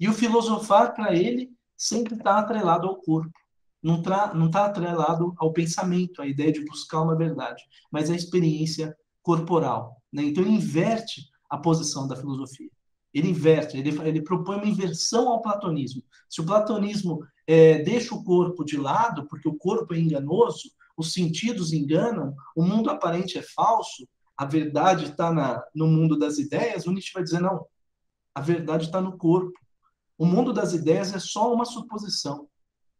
E o filosofar, para ele, sempre está atrelado ao corpo. Não está não tá atrelado ao pensamento, à ideia de buscar uma verdade, mas à experiência corporal. Né? Então, ele inverte a posição da filosofia. Ele inverte, ele, ele propõe uma inversão ao platonismo. Se o platonismo é, deixa o corpo de lado, porque o corpo é enganoso, os sentidos enganam, o mundo aparente é falso, a verdade está no mundo das ideias, o Nietzsche vai dizer: não, a verdade está no corpo. O mundo das ideias é só uma suposição,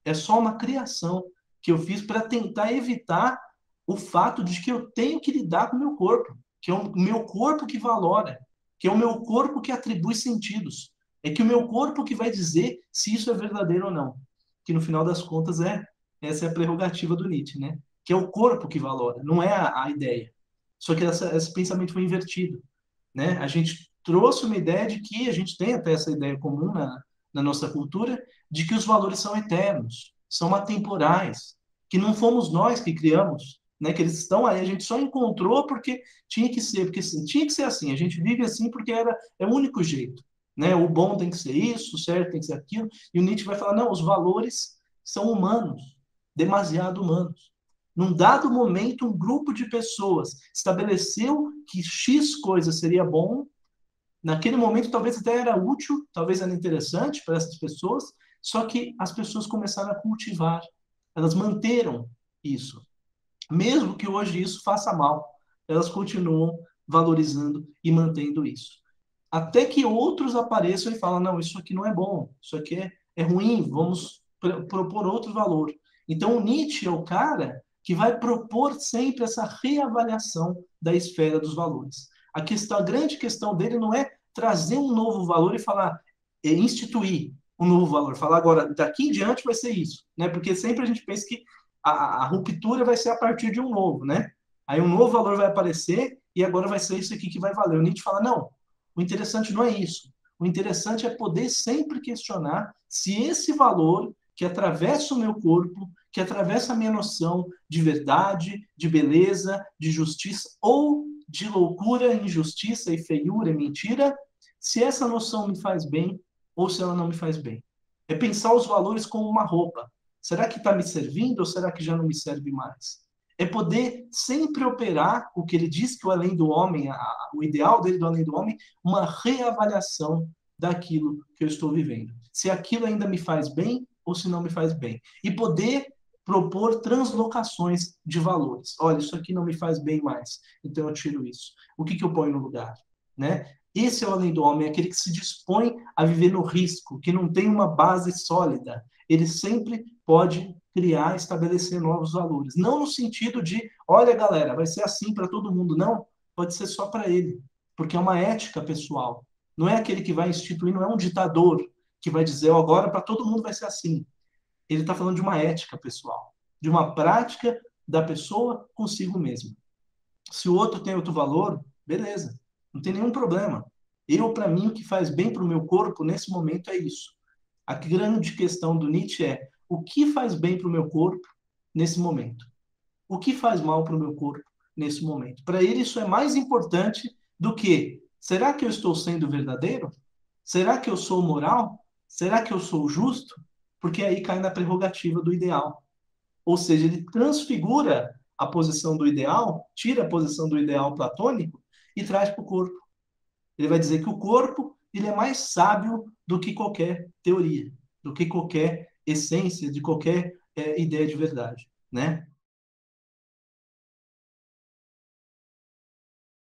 é só uma criação que eu fiz para tentar evitar o fato de que eu tenho que lidar com o meu corpo, que é o meu corpo que valora, que é o meu corpo que atribui sentidos. É que o meu corpo que vai dizer se isso é verdadeiro ou não. Que no final das contas é essa é a prerrogativa do Nietzsche, né? Que é o corpo que valora, não é a, a ideia. Só que essa, esse pensamento foi invertido, né? A gente trouxe uma ideia de que a gente tem até essa ideia comum na, na nossa cultura de que os valores são eternos, são atemporais, que não fomos nós que criamos, né? Que eles estão aí, a gente só encontrou porque tinha que ser, porque tinha que ser assim. A gente vive assim porque era é o único jeito, né? O bom tem que ser isso, o certo tem que ser aquilo. E o Nietzsche vai falar não, os valores são humanos, demasiado humanos. Num dado momento, um grupo de pessoas estabeleceu que X coisa seria bom naquele momento talvez até era útil, talvez era interessante para essas pessoas, só que as pessoas começaram a cultivar, elas manteram isso. Mesmo que hoje isso faça mal, elas continuam valorizando e mantendo isso. Até que outros apareçam e falam: não, isso aqui não é bom, isso aqui é, é ruim, vamos pr propor outro valor. Então, o Nietzsche é o cara que vai propor sempre essa reavaliação da esfera dos valores. A questão, a grande questão dele não é trazer um novo valor e falar, é, instituir um novo valor, falar agora, daqui em diante vai ser isso, né? Porque sempre a gente pensa que a, a ruptura vai ser a partir de um novo, né? Aí um novo valor vai aparecer e agora vai ser isso aqui que vai valer. O Nietzsche fala, não, o interessante não é isso. O interessante é poder sempre questionar se esse valor que atravessa o meu corpo, que atravessa a minha noção de verdade, de beleza, de justiça ou de loucura, injustiça e feiura e mentira, se essa noção me faz bem ou se ela não me faz bem. É pensar os valores como uma roupa. Será que está me servindo ou será que já não me serve mais? É poder sempre operar o que ele diz que o além do homem, a, o ideal dele do além do homem, uma reavaliação daquilo que eu estou vivendo. Se aquilo ainda me faz bem ou se não me faz bem. E poder propor translocações de valores. Olha, isso aqui não me faz bem mais, então eu tiro isso. O que, que eu ponho no lugar? Né? Esse é o além do homem, é aquele que se dispõe a viver no risco, que não tem uma base sólida. Ele sempre pode criar, estabelecer novos valores. Não no sentido de, olha, galera, vai ser assim para todo mundo. Não, pode ser só para ele, porque é uma ética pessoal. Não é aquele que vai instituir, não é um ditador que vai dizer, oh, agora para todo mundo vai ser assim ele está falando de uma ética pessoal, de uma prática da pessoa consigo mesma. Se o outro tem outro valor, beleza, não tem nenhum problema. Eu, para mim, o que faz bem para o meu corpo nesse momento é isso. A grande questão do Nietzsche é o que faz bem para o meu corpo nesse momento? O que faz mal para o meu corpo nesse momento? Para ele, isso é mais importante do que será que eu estou sendo verdadeiro? Será que eu sou moral? Será que eu sou justo? Porque aí cai na prerrogativa do ideal. Ou seja, ele transfigura a posição do ideal, tira a posição do ideal platônico e traz para o corpo. Ele vai dizer que o corpo ele é mais sábio do que qualquer teoria, do que qualquer essência, de qualquer é, ideia de verdade, né?